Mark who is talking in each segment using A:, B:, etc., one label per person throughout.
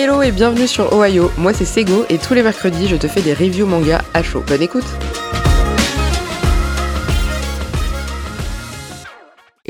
A: Hello et bienvenue sur Ohio, moi c'est Sego et tous les mercredis je te fais des reviews manga à chaud. Bonne écoute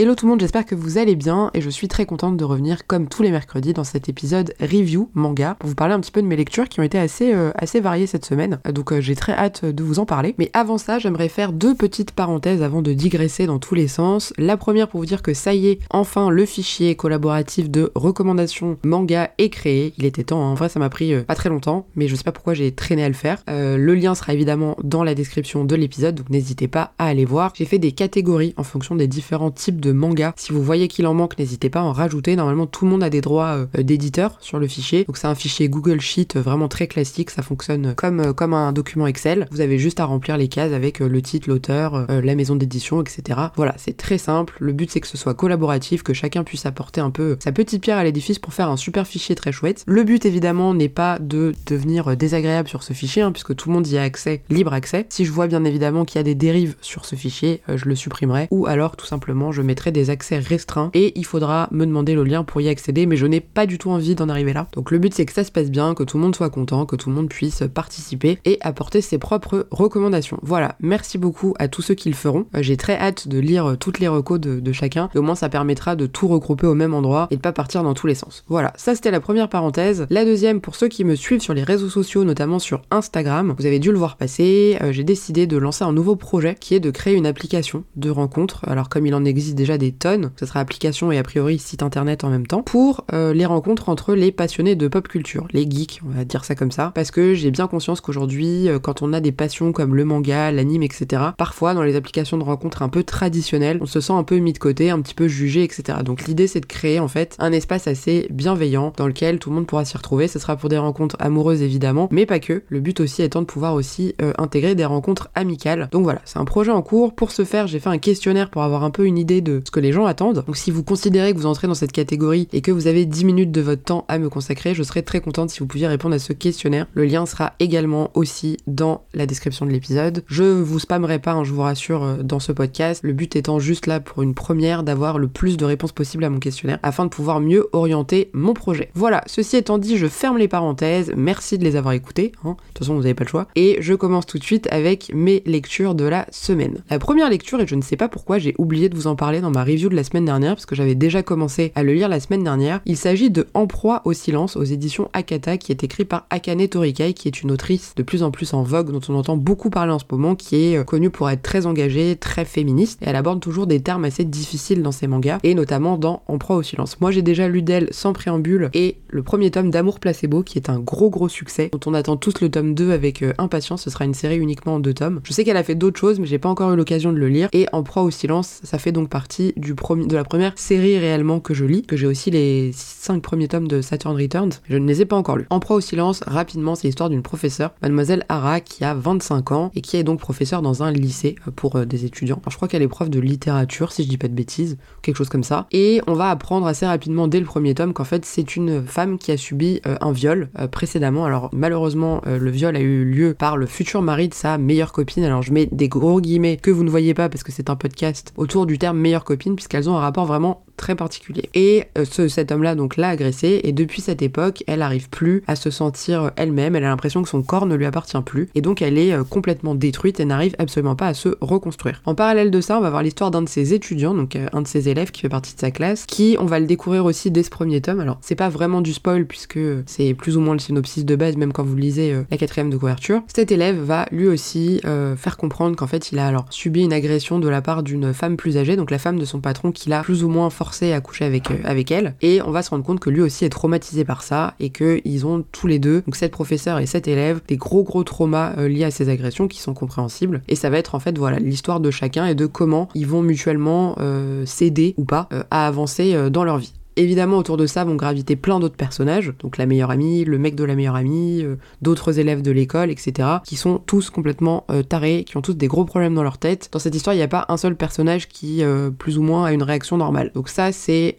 A: Hello tout le monde, j'espère que vous allez bien et je suis très contente de revenir comme tous les mercredis dans cet épisode review manga pour vous parler un petit peu de mes lectures qui ont été assez, euh, assez variées cette semaine. Donc euh, j'ai très hâte de vous en parler. Mais avant ça, j'aimerais faire deux petites parenthèses avant de digresser dans tous les sens. La première pour vous dire que ça y est, enfin le fichier collaboratif de recommandations manga est créé. Il était temps, hein. en vrai ça m'a pris euh, pas très longtemps, mais je sais pas pourquoi j'ai traîné à le faire. le lien sera évidemment dans la description de l'épisode, donc n'hésitez pas à aller voir. J'ai fait des catégories en fonction des différents types de manga. Si vous voyez qu'il en manque, n'hésitez pas à en rajouter. Normalement, tout le monde a des droits euh, d'éditeur sur le fichier. Donc c'est un fichier Google Sheet euh, vraiment très classique. Ça fonctionne comme, euh, comme un document Excel. Vous avez juste à remplir les cases avec le titre, l'auteur, la maison d'édition, etc. Voilà, c'est très simple. Le but c'est que ce soit collaboratif, que chacun puisse apporter un peu sa petite pierre à l'édifice pour faire un super fichier très chouette. Le but évidemment n'est pas de devenir désagréable sur ce fichier, hein, puisque tout le monde y a accès, libre accès. Si je vois bien évidemment qu'il y a des dérives sur ce fichier, je le supprimerai. Ou alors tout simplement je mettrai des accès restreints et il faudra me demander le lien pour y accéder, mais je n'ai pas du tout envie d'en arriver là. Donc le but c'est que ça se passe bien, que tout le monde soit content, que tout le monde puisse participer et apporter ses propres recommandations. Voilà, merci beaucoup à tous ceux qui le feront. Euh, j'ai très hâte de lire toutes les recos de, chacun et au moins ça permettra de tout regrouper au même endroit et de pas partir dans tous les sens. Voilà, ça c'était la première parenthèse. La deuxième, pour ceux qui me suivent sur les réseaux sociaux, notamment sur Instagram, vous avez dû le voir passer, euh, j'ai décidé de lancer un nouveau projet qui est de créer une application de rencontre. Alors comme il en existe déjà des tonnes, ce sera application et a priori site internet en même temps, pour euh, les rencontres entre les passionnés de pop culture, les geeks, on va dire ça comme ça, parce que j'ai bien conscience qu'aujourd'hui, euh, quand on a des passions comme le manga, l'anime, etc., parfois dans les applications de rencontres un peu traditionnelles, on se sent un peu mis de côté, un petit peu jugé, etc. Donc l'idée c'est de créer en fait un espace assez bienveillant dans lequel tout le monde pourra s'y retrouver. Ce sera pour des rencontres amoureuses évidemment, mais pas que. Le but aussi étant de pouvoir aussi euh, intégrer des rencontres amicales. Donc voilà, c'est un projet en cours. Pour ce faire, j'ai fait un questionnaire pour avoir un peu une idée de ce que les gens attendent. Donc si vous considérez que vous entrez dans cette catégorie et que vous avez 10 minutes de votre temps à me consacrer, je serais très contente si vous pouviez répondre à ce questionnaire. Le lien sera également aussi dans la description de l'épisode. Je vous spammerai pas, hein, je vous rassure, euh, dans ce podcast. Le but étant juste là pour une première d'avoir le plus de réponses possible à mon questionnaire afin de pouvoir mieux orienter mon projet. Voilà, ceci étant dit, je ferme les parenthèses. Merci de les avoir écoutées. Hein. De toute façon, vous n'avez pas le choix. Et je commence tout de suite avec mes lectures de la semaine. La première lecture, et je ne sais pas pourquoi j'ai oublié de vous en parler dans ma review de la semaine dernière, parce que j'avais déjà commencé à le lire la semaine dernière. Il s'agit de En proie au silence aux éditions Akata, qui est écrit par Akane Torikai, qui est une autrice de plus en plus en vogue, dont on entend beaucoup parler en ce moment, qui est euh, connue pour être très engagée, très féministe, et elle aborde toujours des termes assez difficiles dans ses mangas, et notamment dans En proie au silence. Moi j'ai déjà lu d'elle sans préambule, et le premier tome d'Amour Placebo, qui est un gros gros succès, dont on attend tous le tome 2 avec euh, impatience, ce sera une série uniquement en deux tomes. Je sais qu'elle a fait d'autres choses, mais j'ai pas encore eu l'occasion de le lire, et En proie au silence, ça fait donc partie du de la première série réellement que je lis, que j'ai aussi les 5 premiers tomes de Saturn Returns, je ne les ai pas encore lus. En proie au silence, rapidement, c'est l'histoire d'une professeure, mademoiselle Hara, qui a 25 ans et qui est donc professeure dans un lycée euh, pour euh, des étudiants. je crois qu'elle est prof de littérature, si je dis pas de bêtises, quelque chose comme ça. Et on va apprendre assez rapidement dès le premier tome qu'en fait c'est une femme qui a subi euh, un viol précédemment. Alors malheureusement, le viol a eu lieu par le futur mari de sa meilleure copine. Alors je mets des gros guillemets que vous ne voyez pas parce que c'est un podcast autour du terme meilleure copine puisqu'elles ont un rapport vraiment très particulier. Et euh, ce, cet homme-là donc l'a agressée et depuis cette époque, elle n'arrive plus à se sentir elle-même, elle a l'impression que son corps ne lui appartient plus et donc elle est euh, complètement détruite et n'arrive absolument pas à se reconstruire. En parallèle de ça, on va voir l'histoire d'un de ses étudiants, donc euh, un de ses élèves qui fait partie de sa classe, qui on va le découvrir aussi dès ce premier tome. Alors c'est pas vraiment du spoil puisque c'est plus ou moins le synopsis de base même quand vous lisez la quatrième de couverture. Cet élève va lui aussi faire comprendre qu'en fait il a alors subi une agression de la part d'une femme plus âgée, donc la femme de son patron qui l'a plus ou moins forcé à coucher avec, euh, avec elle. Et on va se rendre compte que lui aussi est traumatisé par ça et qu'ils ont tous les deux, donc cette professeur et cet élève, des gros gros traumas euh, liés à ces agressions qui sont compréhensibles. Et ça va être en fait voilà l'histoire de chacun et de comment ils vont mutuellement euh, s'aider ou pas à avancer dans leur vie. Évidemment, autour de ça vont graviter plein d'autres personnages, donc la meilleure amie, le mec de la meilleure amie, euh, d'autres élèves de l'école, etc., qui sont tous complètement euh, tarés, qui ont tous des gros problèmes dans leur tête. Dans cette histoire, il n'y a pas un seul personnage qui, euh, plus ou moins, a une réaction normale. Donc ça, c'est...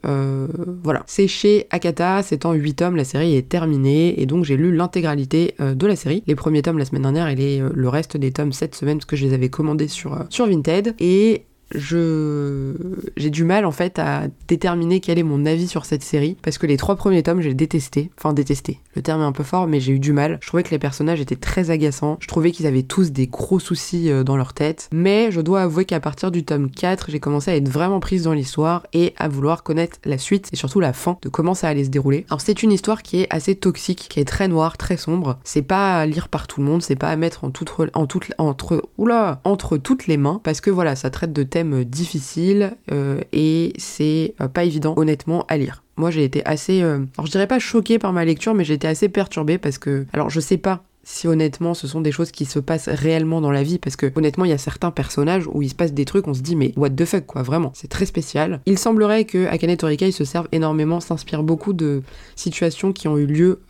A: voilà. C'est chez Akata, c'est en 8 tomes, la série est terminée, et donc j'ai lu l'intégralité de la série. Les premiers tomes la semaine dernière, et le reste des tomes cette semaine, parce que je les avais commandés sur, sur Vinted, et je j'ai du mal en fait à déterminer quel est mon avis sur cette série parce que les trois premiers tomes j'ai détesté, enfin détesté. Le terme est un peu fort, mais j'ai eu du mal. Je trouvais que les personnages étaient très agaçants. Je trouvais qu'ils avaient tous des gros soucis euh, dans leur tête. Mais je dois avouer qu'à partir du tome 4, j'ai commencé à être vraiment prise dans l'histoire et à vouloir connaître la suite et surtout la fin de comment ça allait se dérouler. Alors c'est une histoire qui est assez toxique, qui est très noire, très sombre. C'est pas à lire par tout le monde, c'est pas à mettre en toute en toute entre entre toutes les mains parce que voilà, ça traite de thèmes difficiles euh, et c'est euh, pas évident honnêtement à lire. Moi j'ai été assez, euh, alors je dirais pas choquée par ma lecture, mais j'ai été assez perturbée parce que, alors je sais pas si honnêtement ce sont des choses qui se passent réellement dans la vie parce que honnêtement il y a certains personnages où il se passe des trucs on se dit mais what the fuck quoi vraiment. C'est très spécial. Il semblerait que Akane Torikai se serve énormément s'inspire beaucoup de situations qui ont eu lieu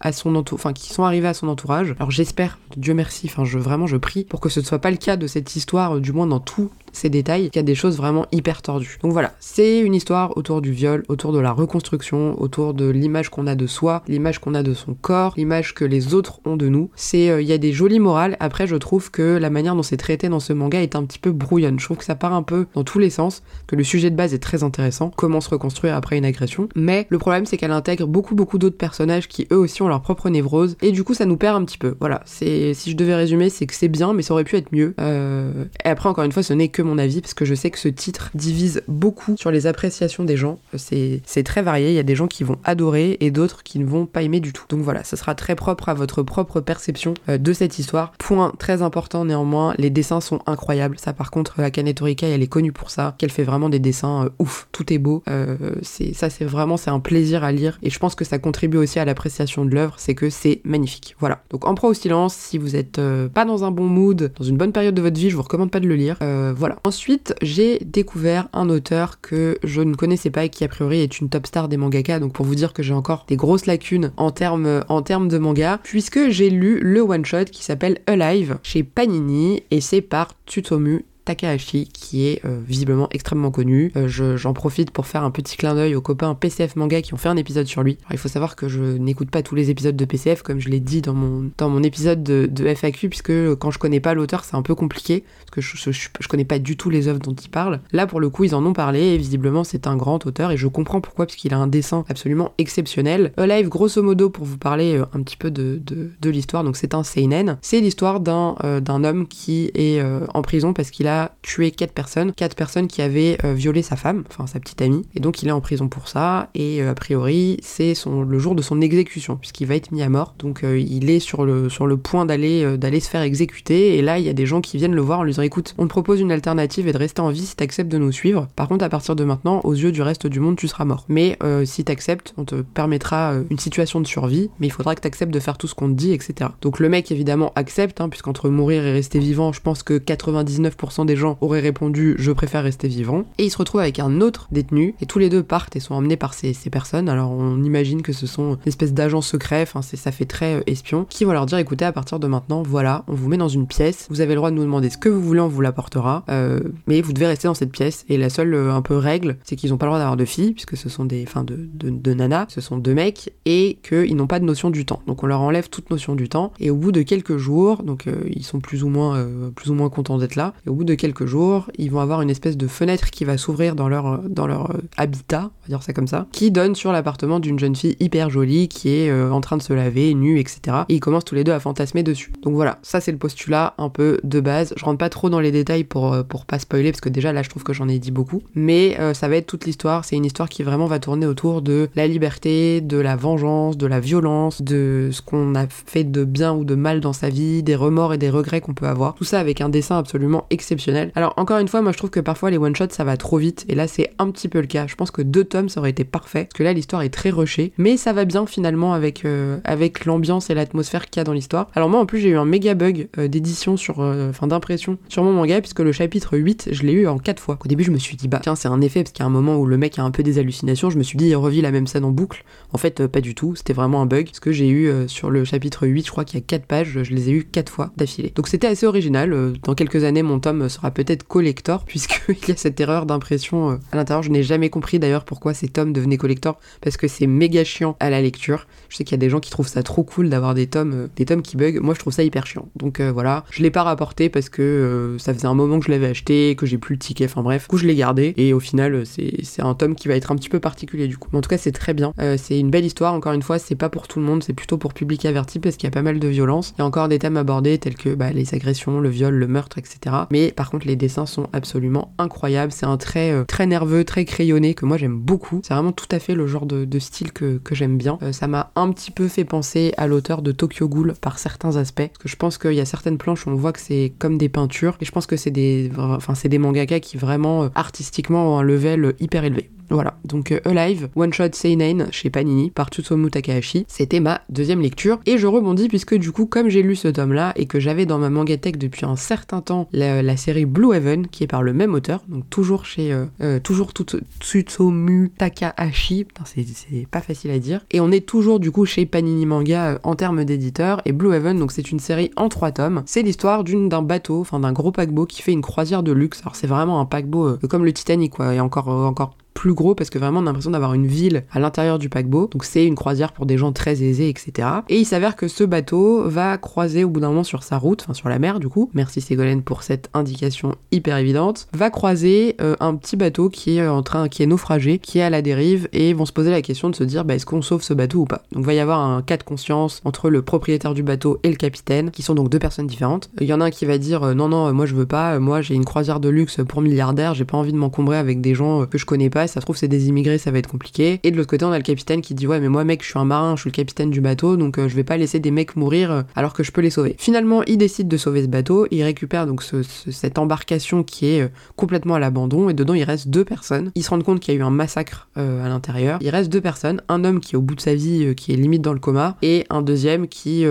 A: à son entourage enfin qui sont arrivées à son entourage. Alors j'espère Dieu merci enfin je vraiment je prie pour que ce ne soit pas le cas de cette histoire du moins dans tout ces détails, qu'il y a des choses vraiment hyper tordues. Donc voilà, c'est une histoire autour du viol, autour de la reconstruction, autour de l'image qu'on a de soi, l'image qu'on a de son corps, l'image que les autres ont de nous. C'est, euh, il y a des jolies morales. Après, je trouve que la manière dont c'est traité dans ce manga est un petit peu brouillonne. Je trouve que ça part un peu dans tous les sens, que le sujet de base est très intéressant, comment se reconstruire après une agression. Mais le problème, c'est qu'elle intègre beaucoup, beaucoup d'autres personnages qui eux aussi ont leur propre névrose, et du coup, ça nous perd un petit peu. Voilà, c'est, si je devais résumer, c'est que c'est bien, mais ça aurait pu être mieux. Euh, et après, encore une fois, ce n'est que mon avis, parce que je sais que ce titre divise beaucoup sur les appréciations des gens. C'est très varié, il y a des gens qui vont adorer et d'autres qui ne vont pas aimer du tout. Donc voilà, ça sera très propre à votre propre perception euh, de cette histoire. Point très important néanmoins, les dessins sont incroyables. Ça par contre, Akane Torikai, elle est connue pour ça, qu'elle fait vraiment des dessins euh, ouf, tout est beau. Euh, c'est ça c'est vraiment c'est un plaisir à lire et je pense que ça contribue aussi à l'appréciation de l'œuvre, c'est que c'est magnifique. Voilà. Donc en pro au silence, si vous êtes pas dans un bon mood, dans une bonne période de votre vie, je vous recommande pas de le lire. voilà. Ensuite, j'ai découvert un auteur que je ne connaissais pas et qui a priori est une top star des mangaka. Donc pour vous dire que j'ai encore des grosses lacunes en termes en termes de manga, puisque j'ai lu le one shot qui s'appelle Alive chez Panini et c'est par Tutomu Takahashi, qui est euh, visiblement extrêmement connu. Euh, j'en profite pour faire un petit clin d'œil aux copains PCF Manga qui ont fait un épisode sur lui. il faut savoir que je n'écoute pas tous les épisodes de PCF, comme je l'ai dit dans mon, dans mon épisode de, FAQ, puisque quand je connais pas l'auteur, c'est un peu compliqué, parce que je, je, connais pas du tout les œuvres dont il parle. Là, pour le coup, ils en ont parlé, et visiblement, c'est un grand auteur, et je comprends pourquoi, parce qu'il a un dessin absolument exceptionnel. Live, grosso modo, pour vous parler euh, un petit peu de, de, de l'histoire, donc c'est un Seinen. C'est l'histoire d'un d'un homme qui est en prison parce qu'il a tué quatre personnes, quatre personnes qui avaient euh, violé sa femme, enfin sa petite amie, et donc il est en prison pour ça, et euh, a priori c'est le jour de son exécution, puisqu'il va être mis à mort, donc euh, il est sur le, sur le point d'aller d'aller se faire exécuter, et là il y a des gens qui viennent le voir en lui disant écoute, on te propose une alternative et de rester en vie si t'acceptes de nous suivre, par contre à partir de maintenant, aux yeux du reste du monde, tu seras mort. Mais si t'acceptes, on te permettra une situation de survie, mais il faudra que t'acceptes de faire tout ce qu'on te dit, etc. Donc le mec évidemment accepte, hein, puisqu'entre mourir et rester vivant, je pense que 99% des gens auraient répondu je préfère rester vivant. Et il se retrouve avec un autre détenu, et tous les deux partent et sont emmenés par ces, personnes. Alors on imagine que ce sont une espèce d'agents secrets, enfin ça fait très euh, espion, qui vont leur dire écoutez, à partir de maintenant, voilà, on vous met dans une pièce, vous avez le droit de nous demander ce que vous voulez, on vous l'apportera, euh, mais vous devez rester dans cette pièce. Et la seule euh, un peu règle, c'est qu'ils n'ont pas le droit d'avoir de filles, puisque ce sont des, enfin de, de, de nanas, ce sont deux mecs, et qu'ils n'ont pas de notion du temps. Donc on leur enlève toute notion du temps, et au bout de quelques jours, donc ils sont plus ou moins, plus ou moins contents d'être là, et au bout de quelques jours, ils vont avoir une espèce de fenêtre qui va s'ouvrir dans leur, dans leur euh, habitat, on va dire ça comme ça, qui donne sur l'appartement d'une jeune fille hyper jolie qui est euh, en train de se laver, nue, etc. Et ils commencent tous les deux à fantasmer dessus. Donc voilà, ça c'est le postulat un peu de base. Je rentre pas trop dans les détails pour, euh, pour pas spoiler, parce que déjà là je trouve que j'en ai dit beaucoup. Mais ça va être toute l'histoire. C'est une histoire qui vraiment va tourner autour de la liberté, de la vengeance, de la violence, de ce qu'on a fait de bien ou de mal dans sa vie, des remords et des regrets qu'on peut avoir. Tout ça avec un dessin absolument exceptionnel. Alors encore une fois, moi je trouve que parfois les one-shots ça va trop vite, et là c'est un petit peu le cas. Je pense que deux tomes ça aurait été parfait, parce que là l'histoire est très rushée, mais ça va bien finalement avec, euh, l'ambiance et l'atmosphère qu'il y a dans l'histoire. Alors moi en plus j'ai eu un méga bug euh, d'édition sur, euh, enfin d'impression sur mon manga, puisque le chapitre 8 je l'ai eu en quatre fois. Au début je me suis dit bah tiens c'est un effet, parce qu'il y a un moment où le mec a un peu des hallucinations, je me suis dit il revit la même scène en boucle. En fait pas du tout, c'était vraiment un bug, parce que j'ai eu sur le chapitre 8, je crois qu'il y a quatre pages, je les ai eu quatre fois d'affilée. Donc c'était assez original, dans quelques années mon tome tome sera peut-être collector, puisqu'il y a cette erreur d'impression euh, à l'intérieur. Je n'ai jamais compris d'ailleurs pourquoi ces tomes devenaient collector, parce que c'est méga chiant à la lecture. Je sais qu'il y a des gens qui trouvent ça trop cool d'avoir des tomes, euh, des tomes qui bug. Moi, je trouve ça hyper chiant. Donc voilà, je l'ai pas rapporté parce que ça faisait un moment que je l'avais acheté, que j'ai plus le ticket. Enfin bref, du coup, je l'ai gardé. Et au final, c'est un tome qui va être un petit peu particulier du coup. Mais en tout cas, c'est très bien. c'est une belle histoire. Encore une fois, c'est pas pour tout le monde, c'est plutôt pour public averti parce qu'il y a pas mal de violence. Il y a encore des thèmes abordés tels que bah, les agressions, le viol, le meurtre, etc. Mais par contre, les dessins sont absolument incroyables. C'est un trait euh, très nerveux, très crayonné que moi j'aime beaucoup. C'est vraiment tout à fait le genre de, style que, j'aime bien. Euh, ça m'a un petit peu fait penser à l'auteur de Tokyo Ghoul par certains aspects. Parce que je pense qu'il y a certaines planches où on voit que c'est comme des peintures. Et je pense que c'est des, enfin, c'est des mangaka qui vraiment euh, artistiquement ont un level hyper élevé. Voilà, donc euh, Alive, One Shot Seinen chez Panini par Tsutomu Takahashi, c'était ma deuxième lecture. Et je rebondis puisque du coup, comme j'ai lu ce tome-là et que j'avais dans ma mangatech depuis un certain temps la, série Blue Heaven, qui est par le même auteur, donc toujours chez euh, euh, toujours Tsutomu Takahashi, c'est pas facile à dire. Et on est toujours du coup chez Panini Manga en termes d'éditeur. Et Blue Heaven, donc c'est une série en trois tomes. C'est l'histoire d'un bateau, enfin d'un gros paquebot qui fait une croisière de luxe. Alors c'est vraiment un paquebot comme le Titanic quoi, et encore encore plus gros parce que vraiment on a l'impression d'avoir une ville à l'intérieur du paquebot. Donc c'est une croisière pour des gens très aisés, etc. Et il s'avère que ce bateau va croiser au bout d'un moment sur sa route, enfin sur la mer du coup, merci Ségolène pour cette indication hyper évidente, va croiser euh, un petit bateau qui est en train, qui est naufragé, qui est à la dérive et vont se poser la question de se dire bah, est-ce qu'on sauve ce bateau ou pas? Donc va y avoir un cas de conscience entre le propriétaire du bateau et le capitaine, qui sont donc deux personnes différentes. Il y en a un qui va dire euh, non non moi je veux pas, moi j'ai une croisière de luxe pour milliardaires, j'ai pas envie de m'encombrer avec des gens que je connais pas ça se trouve c'est des immigrés, ça va être compliqué. Et de l'autre côté, on a le capitaine qui dit ouais mais moi mec, je suis un marin, je suis le capitaine du bateau, donc euh, je vais pas laisser des mecs mourir euh, alors que je peux les sauver. Finalement, il décide de sauver ce bateau, il récupère donc cette embarcation qui est euh, complètement à l'abandon et dedans il reste deux personnes. Ils se rendent compte qu'il y a eu un massacre à l'intérieur. Il reste deux personnes, un homme qui est au bout de sa vie, qui est limite dans le coma, et un deuxième qui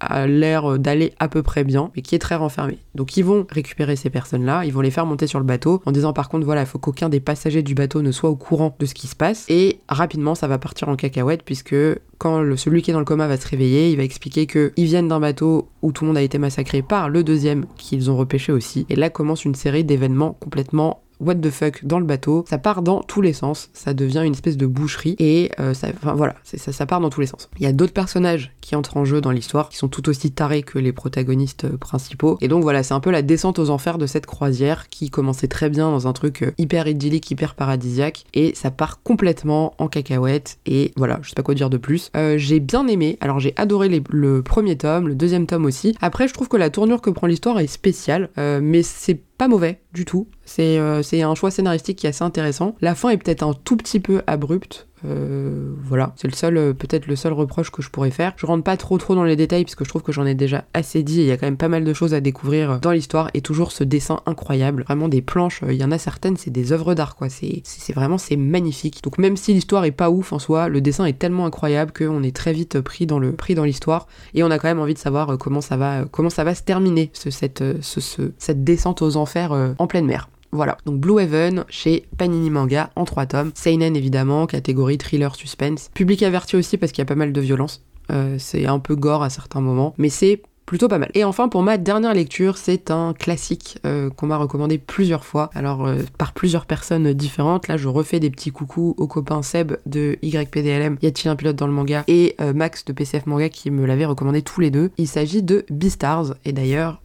A: a l'air d'aller à peu près bien, mais qui est très renfermé. Donc ils vont récupérer ces personnes-là, ils vont les faire monter sur le bateau en disant par contre voilà, il faut qu'aucun des passagers du bateau ne soit au courant de ce qui se passe. Et rapidement, ça va partir en cacahuète puisque quand celui qui est dans le coma va se réveiller, il va expliquer qu'ils viennent d'un bateau où tout le monde a été massacré par le deuxième qu'ils ont repêché aussi. Et là commence une série d'événements complètement what the fuck dans le bateau, ça part dans tous les sens, ça devient une espèce de boucherie et euh, ça, enfin voilà, ça, part dans tous les sens. Il y a d'autres personnages qui entrent en jeu dans l'histoire, qui sont tout aussi tarés que les protagonistes euh, principaux. Et donc voilà, c'est un peu la descente aux enfers de cette croisière qui commençait très bien dans un truc euh, hyper idyllique, hyper paradisiaque, et ça part complètement en cacahuète. Et voilà, je sais pas quoi dire de plus. j'ai bien aimé, alors j'ai adoré le premier tome, le deuxième tome aussi. Après, je trouve que la tournure que prend l'histoire est spéciale, mais c'est pas mauvais du tout. Euh, c'est un choix scénaristique qui est assez intéressant. La fin est peut-être un tout petit peu abrupte, euh, voilà, c'est le seul, euh, peut-être le seul reproche que je pourrais faire. Je rentre pas trop trop dans les détails parce que je trouve que j'en ai déjà assez dit il y a quand même pas mal de choses à découvrir dans l'histoire et toujours ce dessin incroyable. Vraiment des planches, il y en a certaines, c'est des œuvres d'art quoi. C'est, vraiment, c'est magnifique. Donc même si l'histoire est pas ouf en soi, le dessin est tellement incroyable qu'on est très vite pris dans le pris dans l'histoire et on a quand même envie de savoir comment ça va, comment ça va se terminer ce, cette, ce, cette descente aux enfers en pleine mer. Voilà, donc Blue Heaven chez Panini Manga en trois tomes. Seinen évidemment, catégorie thriller suspense. Public averti aussi parce qu'il y a pas mal de violence. Euh, c'est un peu gore à certains moments, mais c'est plutôt pas mal. Et enfin pour ma dernière lecture, c'est un classique euh, qu'on m'a recommandé plusieurs fois, alors euh, par plusieurs personnes différentes. Là je refais des petits coucous aux copains Seb de YPDLM, y a-t-il un pilote dans le manga, et euh, Max de PCF Manga qui me l'avait recommandé tous les deux. Il s'agit de Beastars, et d'ailleurs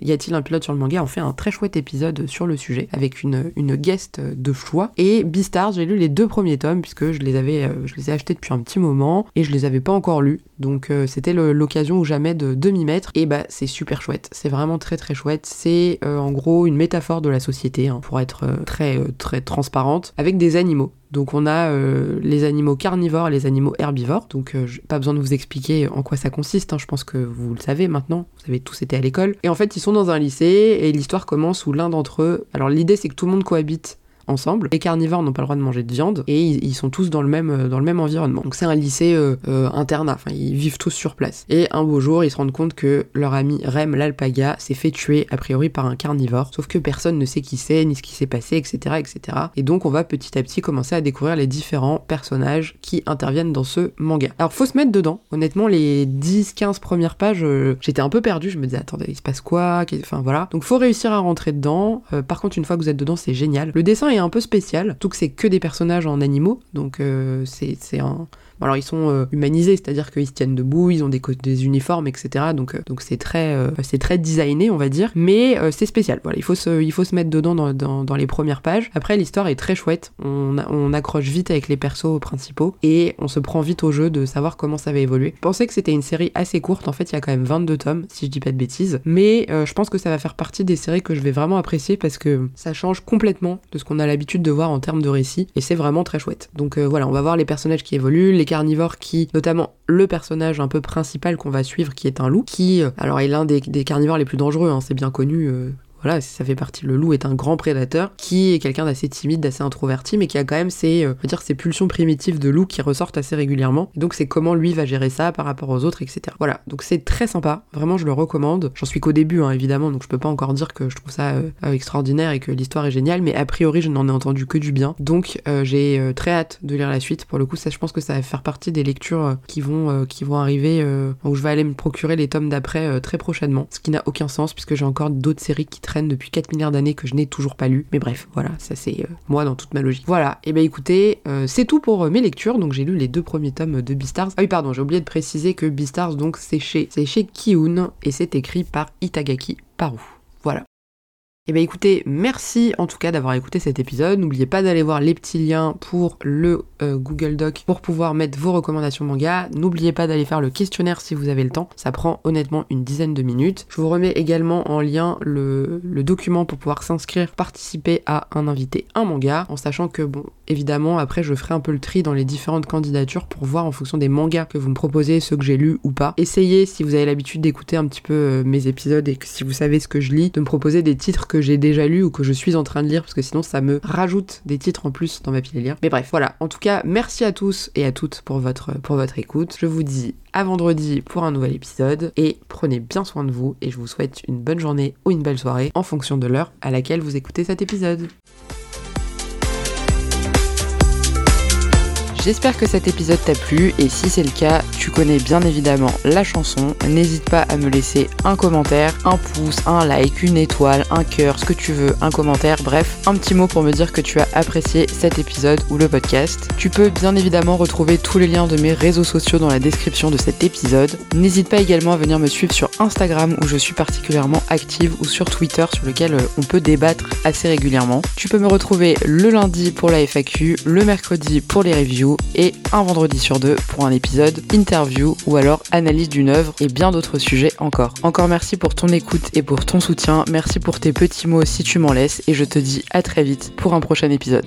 A: y a-t-il un pilote sur le manga? On fait un très chouette épisode sur le sujet avec une, une guest de choix. Et Beastars, j'ai lu les deux premiers tomes puisque je les avais, je les ai achetés depuis un petit moment et je les avais pas encore lus, donc c'était l'occasion ou jamais de, de et bah c'est super chouette, c'est vraiment très très chouette. C'est euh, en gros une métaphore de la société, hein, pour être euh, très euh, très transparente, avec des animaux. Donc on a les animaux carnivores et les animaux herbivores. Donc pas besoin de vous expliquer en quoi ça consiste. Hein. Je pense que vous le savez maintenant. Vous avez tous été à l'école. Et en fait ils sont dans un lycée et l'histoire commence où l'un d'entre eux. Alors l'idée c'est que tout le monde cohabite ensemble. Les carnivores n'ont pas le droit de manger de viande et ils, sont tous dans le même, dans le même environnement. Donc c'est un lycée internat, enfin ils vivent tous sur place. Et un beau jour, ils se rendent compte que leur ami Rem l'alpaga s'est fait tuer a priori par un carnivore, sauf que personne ne sait qui c'est, ni ce qui s'est passé, etc., etc. Et donc on va petit à petit commencer à découvrir les différents personnages qui interviennent dans ce manga. Alors faut se mettre dedans. Honnêtement, les 10-15 premières pages, euh, j'étais un peu perdu. Je me disais, attendez, il se passe quoi? Enfin voilà. Donc faut réussir à rentrer dedans. Euh, par contre, une fois que vous êtes dedans, c'est génial. Le dessin est un peu spécial, tout que c'est que des personnages en animaux. Donc euh, c'est un alors ils sont euh, humanisés, c'est-à-dire qu'ils se tiennent debout, ils ont des, uniformes, etc. Donc euh, donc c'est très euh, c'est très designé, on va dire, mais c'est spécial. Il faut se mettre dedans dans, les premières pages. Après l'histoire est très chouette, on, on accroche vite avec les persos principaux et on se prend vite au jeu de savoir comment ça va évoluer. Je pensais que c'était une série assez courte, en fait il y a quand même 22 tomes, si je dis pas de bêtises, mais je pense que ça va faire partie des séries que je vais vraiment apprécier parce que ça change complètement de ce qu'on a l'habitude de voir en termes de récit et c'est vraiment très chouette. Donc voilà, on va voir les personnages qui évoluent, les carnivores qui, notamment le personnage un peu principal qu'on va suivre, qui est un loup, qui, euh, alors est l'un des, carnivores les plus dangereux, hein, c'est bien connu, euh, voilà, ça fait partie. Le loup est un grand prédateur qui est quelqu'un d'assez timide, d'assez introverti, mais qui a quand même ses, euh, dire, ses pulsions primitives de loup qui ressortent assez régulièrement. donc c'est comment lui va gérer ça par rapport aux autres, etc. Voilà, donc c'est très sympa. Vraiment, je le recommande. J'en suis qu'au début, hein, évidemment, donc je peux pas encore dire que je trouve ça euh, euh, extraordinaire et que l'histoire est géniale, mais a priori, je n'en ai entendu que du bien. Donc j'ai très hâte de lire la suite. Pour le coup, ça, je pense que ça va faire partie des lectures qui vont, qui vont arriver, où je vais aller me procurer les tomes d'après très prochainement. Ce qui n'a aucun sens puisque j'ai encore d'autres séries qui depuis 4 milliards d'années que je n'ai toujours pas lu. Mais bref, voilà, ça c'est euh, moi dans toute ma logique. Voilà, et eh ben écoutez, euh, c'est tout pour euh, mes lectures. Donc j'ai lu les deux premiers tomes de Beastars. Ah oui, pardon, j'ai oublié de préciser que Beastars, donc c'est chez, c'est chez Kiun et c'est écrit par Itagaki Paru. Eh bien écoutez, merci en tout cas d'avoir écouté cet épisode. N'oubliez pas d'aller voir les petits liens pour le euh, Google Doc pour pouvoir mettre vos recommandations manga. N'oubliez pas d'aller faire le questionnaire si vous avez le temps. Ça prend honnêtement une dizaine de minutes. Je vous remets également en lien le document pour pouvoir s'inscrire, participer à un invité, un manga, en sachant que bon, évidemment après je ferai un peu le tri dans les différentes candidatures pour voir en fonction des mangas que vous me proposez, ceux que j'ai lus ou pas. Essayez si vous avez l'habitude d'écouter un petit peu euh, mes épisodes et que si vous savez ce que je lis, de me proposer des titres que j'ai déjà lu ou que je suis en train de lire parce que sinon ça me rajoute des titres en plus dans ma pile à lire. Mais bref, voilà. En tout cas, merci à tous et à toutes pour votre écoute. Je vous dis à vendredi pour un nouvel épisode et prenez bien soin de vous et je vous souhaite une bonne journée ou une belle soirée en fonction de l'heure à laquelle vous écoutez cet épisode. J'espère que cet épisode t'a plu et si c'est le cas, tu connais bien évidemment la chanson. N'hésite pas à me laisser un commentaire, un pouce, un like, une étoile, un cœur, ce que tu veux, un commentaire, bref, un petit mot pour me dire que tu as apprécié cet épisode ou le podcast. Tu peux bien évidemment retrouver tous les liens de mes réseaux sociaux dans la description de cet épisode. N'hésite pas également à venir me suivre sur Instagram où je suis particulièrement active ou sur Twitter sur lequel euh, on peut débattre assez régulièrement. Tu peux me retrouver le lundi pour la FAQ, le mercredi pour les reviews et un vendredi sur deux pour un épisode interview ou alors analyse d'une œuvre et bien d'autres sujets encore. Encore merci pour ton écoute et pour ton soutien, merci pour tes petits mots si tu m'en laisses et je te dis à très vite pour un prochain épisode.